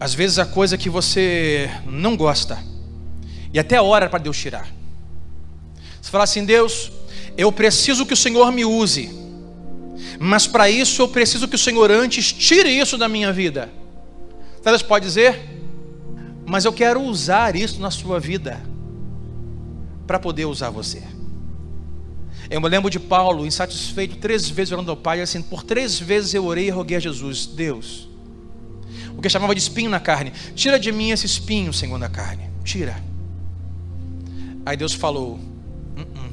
Às vezes a coisa que você não gosta, e até a hora para Deus tirar. Você fala assim: Deus, eu preciso que o Senhor me use, mas para isso eu preciso que o Senhor antes tire isso da minha vida. Deus pode dizer, mas eu quero usar isso na sua vida, para poder usar você. Eu me lembro de Paulo, insatisfeito, três vezes orando ao Pai, assim, por três vezes eu orei e roguei a Jesus, Deus, o que chamava de espinho na carne, tira de mim esse espinho, Senhor, na carne, tira. Aí Deus falou, "Uh-uh.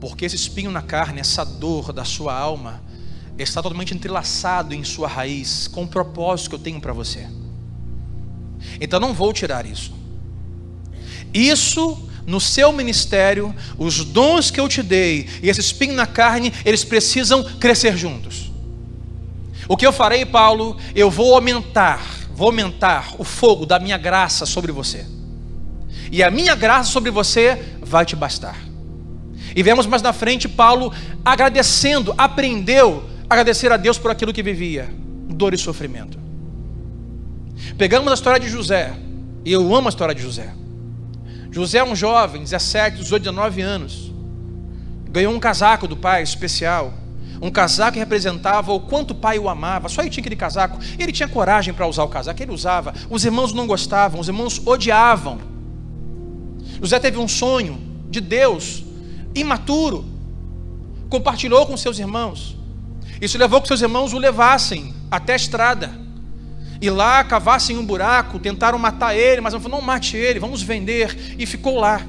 porque esse espinho na carne, essa dor da sua alma, está totalmente entrelaçado em sua raiz, com o propósito que eu tenho para você. Então não vou tirar isso. Isso no seu ministério, os dons que eu te dei e esse espinho na carne, eles precisam crescer juntos. O que eu farei, Paulo? Eu vou aumentar, vou aumentar o fogo da minha graça sobre você. E a minha graça sobre você vai te bastar. E vemos mais na frente Paulo agradecendo, aprendeu a agradecer a Deus por aquilo que vivia, dor e sofrimento. Pegamos a história de José, e eu amo a história de José. José é um jovem, 17, 18, 19 anos. Ganhou um casaco do pai especial. Um casaco que representava o quanto o pai o amava. Só ele tinha aquele casaco. Ele tinha coragem para usar o casaco, ele usava. Os irmãos não gostavam, os irmãos odiavam. José teve um sonho de Deus, imaturo. Compartilhou com seus irmãos. Isso levou que seus irmãos o levassem até a estrada e lá cavassem um buraco, tentaram matar ele, mas não falou, não mate ele, vamos vender, e ficou lá.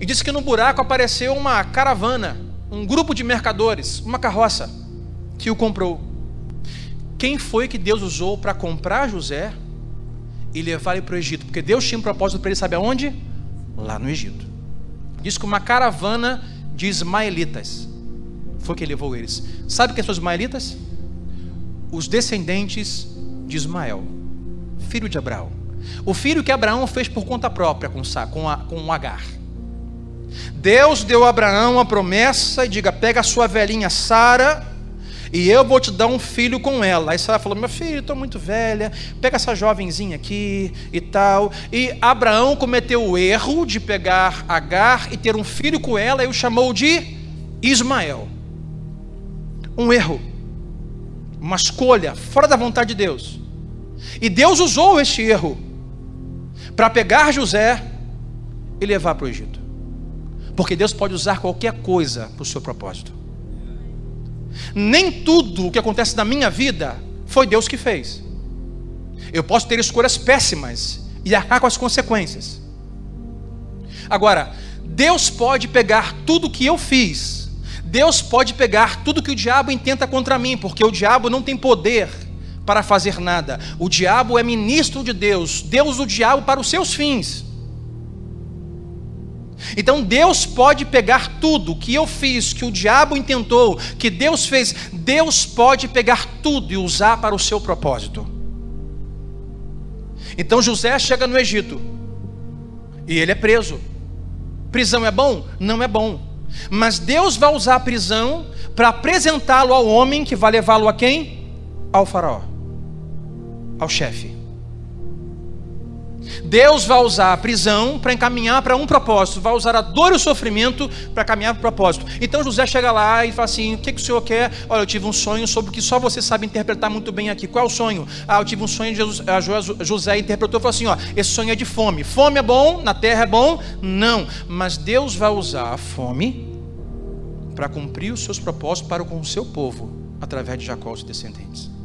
E disse que no buraco apareceu uma caravana, um grupo de mercadores, uma carroça, que o comprou. Quem foi que Deus usou para comprar José e levar ele para o Egito? Porque Deus tinha um propósito para ele, sabe aonde? Lá no Egito. Diz que uma caravana de ismaelitas foi que levou eles. Sabe quem são os ismaelitas? Os descendentes de Ismael, filho de Abraão. O filho que Abraão fez por conta própria com, com, a, com Agar. Deus deu a Abraão a promessa e diga: pega a sua velhinha Sara e eu vou te dar um filho com ela. Aí Sara falou: meu filho, estou muito velha, pega essa jovenzinha aqui e tal. E Abraão cometeu o erro de pegar Agar e ter um filho com ela e o chamou de Ismael. Um erro uma escolha fora da vontade de Deus. E Deus usou este erro para pegar José e levar para o Egito. Porque Deus pode usar qualquer coisa para o seu propósito. Nem tudo o que acontece na minha vida foi Deus que fez. Eu posso ter escolhas péssimas e arcar com as consequências. Agora, Deus pode pegar tudo que eu fiz Deus pode pegar tudo que o diabo intenta contra mim, porque o diabo não tem poder para fazer nada. O diabo é ministro de Deus, Deus o diabo para os seus fins. Então Deus pode pegar tudo que eu fiz, que o diabo intentou, que Deus fez, Deus pode pegar tudo e usar para o seu propósito. Então José chega no Egito e ele é preso. Prisão é bom? Não é bom. Mas Deus vai usar a prisão para apresentá-lo ao homem que vai levá-lo a quem? Ao faraó, ao chefe. Deus vai usar a prisão para encaminhar para um propósito, vai usar a dor e o sofrimento para caminhar para o propósito. Então José chega lá e fala assim: O que, que o senhor quer? Olha, eu tive um sonho sobre o que só você sabe interpretar muito bem aqui. Qual é o sonho? Ah, eu tive um sonho, Jesus, José interpretou e falou assim: ó, Esse sonho é de fome. Fome é bom, na terra é bom? Não. Mas Deus vai usar a fome para cumprir os seus propósitos para com o seu povo, através de Jacó e os descendentes.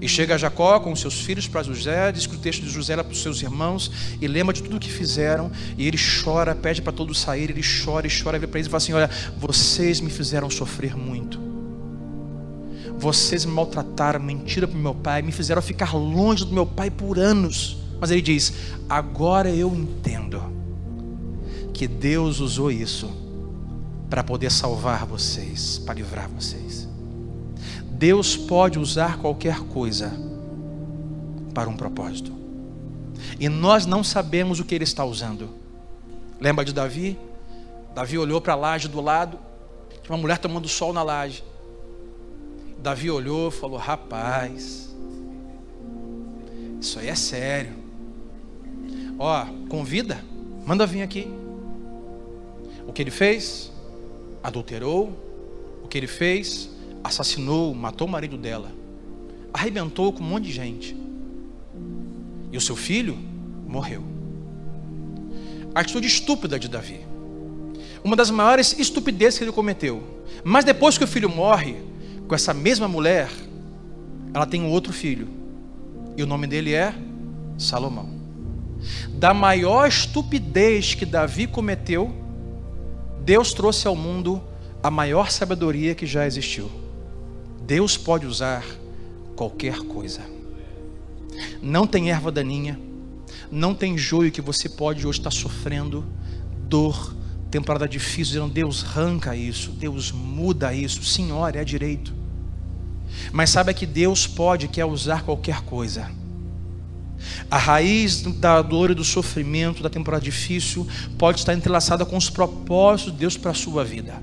E chega Jacó com seus filhos para José, diz que o texto de José era para os seus irmãos, e lembra de tudo o que fizeram, e ele chora, pede para todos saírem, ele chora e chora, e para eles e fala assim: Olha, vocês me fizeram sofrer muito, vocês me maltrataram, mentiram para o meu pai, me fizeram ficar longe do meu pai por anos. Mas ele diz: Agora eu entendo que Deus usou isso para poder salvar vocês, para livrar vocês. Deus pode usar qualquer coisa para um propósito. E nós não sabemos o que ele está usando. Lembra de Davi? Davi olhou para a laje do lado, tinha uma mulher tomando sol na laje. Davi olhou e falou: Rapaz, isso aí é sério. Ó, convida, manda vir aqui. O que ele fez? Adulterou. O que ele fez? Assassinou, matou o marido dela. Arrebentou com um monte de gente. E o seu filho morreu. A atitude estúpida de Davi. Uma das maiores estupidezes que ele cometeu. Mas depois que o filho morre, com essa mesma mulher, ela tem um outro filho. E o nome dele é Salomão. Da maior estupidez que Davi cometeu, Deus trouxe ao mundo a maior sabedoria que já existiu. Deus pode usar qualquer coisa. Não tem erva daninha, não tem joio que você pode hoje estar sofrendo, dor, temporada difícil, dizendo Deus arranca isso, Deus muda isso, Senhor, é direito. Mas saiba que Deus pode, quer usar qualquer coisa. A raiz da dor e do sofrimento, da temporada difícil, pode estar entrelaçada com os propósitos de Deus para a sua vida.